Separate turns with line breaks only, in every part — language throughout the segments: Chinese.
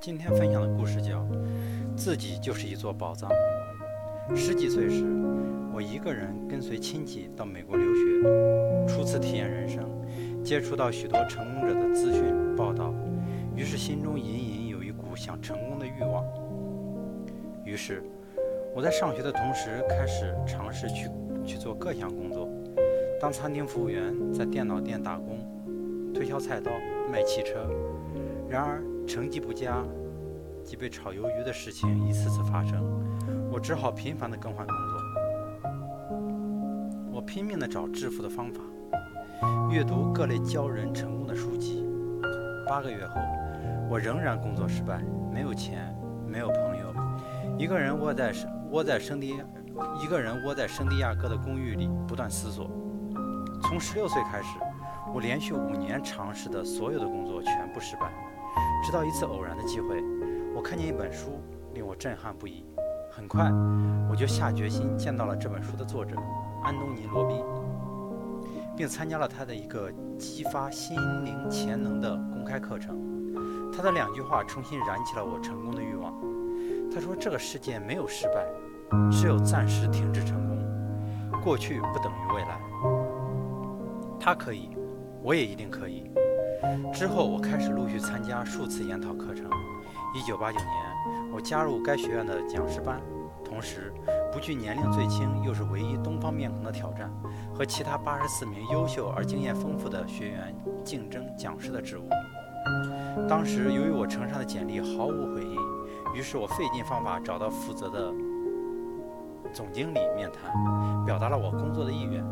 今天分享的故事叫《自己就是一座宝藏》。十几岁时，我一个人跟随亲戚到美国留学，初次体验人生，接触到许多成功者的资讯报道，于是心中隐隐有一股想成功的欲望。于是，我在上学的同时开始尝试去去做各项工作，当餐厅服务员，在电脑店打工，推销菜刀，卖汽车。然而成绩不佳，即被炒鱿鱼的事情一次次发生，我只好频繁地更换工作。我拼命地找致富的方法，阅读各类教人成功的书籍。八个月后，我仍然工作失败，没有钱，没有朋友，一个人窝在窝在圣地，一个人窝在圣地亚哥的公寓里，不断思索。从十六岁开始，我连续五年尝试的所有的工作全部失败。直到一次偶然的机会，我看见一本书，令我震撼不已。很快，我就下决心见到了这本书的作者安东尼·罗宾，并参加了他的一个激发心灵潜能的公开课程。他的两句话重新燃起了我成功的欲望。他说：“这个世界没有失败，只有暂时停止成功。过去不等于未来。他可以，我也一定可以。”之后，我开始陆续参加数次研讨课程。1989年，我加入该学院的讲师班，同时不惧年龄最轻又是唯一东方面孔的挑战，和其他84名优秀而经验丰富的学员竞争讲师的职务。当时，由于我呈上的简历毫无回应，于是我费尽方法找到负责的总经理面谈，表达了我工作的意愿。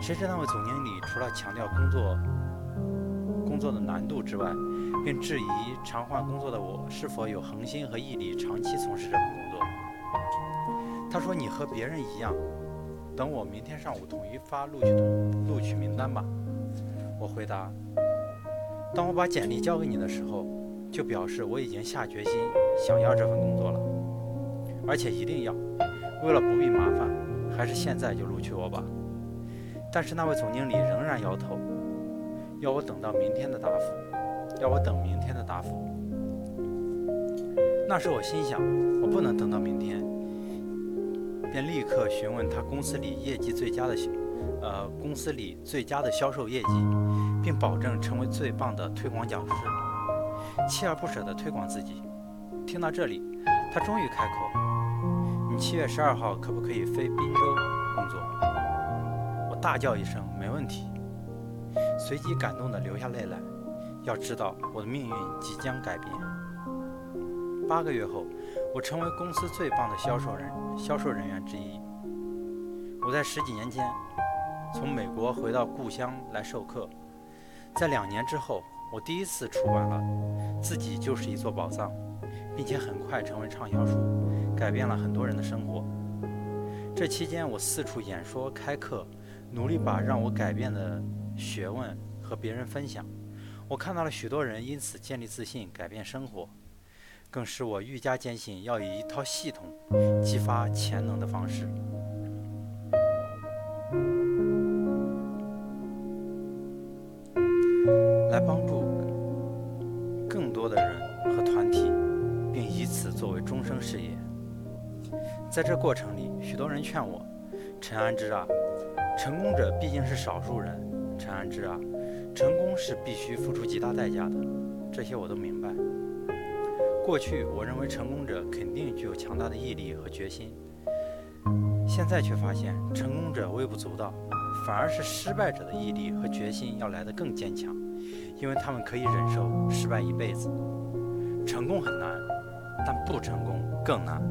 谁知那位总经理除了强调工作，工作的难度之外，并质疑常换工作的我是否有恒心和毅力长期从事这份工作。他说：“你和别人一样，等我明天上午统一发录取通录取名单吧。”我回答：“当我把简历交给你的时候，就表示我已经下决心想要这份工作了，而且一定要。为了不必麻烦，还是现在就录取我吧。”但是那位总经理仍然摇头。要我等到明天的答复，要我等明天的答复。那时我心想，我不能等到明天，便立刻询问他公司里业绩最佳的，呃，公司里最佳的销售业绩，并保证成为最棒的推广讲师，锲而不舍地推广自己。听到这里，他终于开口：“你七月十二号可不可以飞滨州工作？”我大叫一声：“没问题。”随即感动地流下泪来。要知道，我的命运即将改变。八个月后，我成为公司最棒的销售人销售人员之一。我在十几年间从美国回到故乡来授课。在两年之后，我第一次出版了《自己就是一座宝藏》，并且很快成为畅销书，改变了很多人的生活。这期间，我四处演说开课，努力把让我改变的。学问和别人分享，我看到了许多人因此建立自信、改变生活，更使我愈加坚信要以一套系统激发潜能的方式，来帮助更多的人和团体，并以此作为终生事业。在这过程里，许多人劝我：“陈安之啊，成功者毕竟是少数人。”陈安之啊，成功是必须付出极大代价的，这些我都明白。过去我认为成功者肯定具有强大的毅力和决心，现在却发现成功者微不足道，反而是失败者的毅力和决心要来得更坚强，因为他们可以忍受失败一辈子。成功很难，但不成功更难。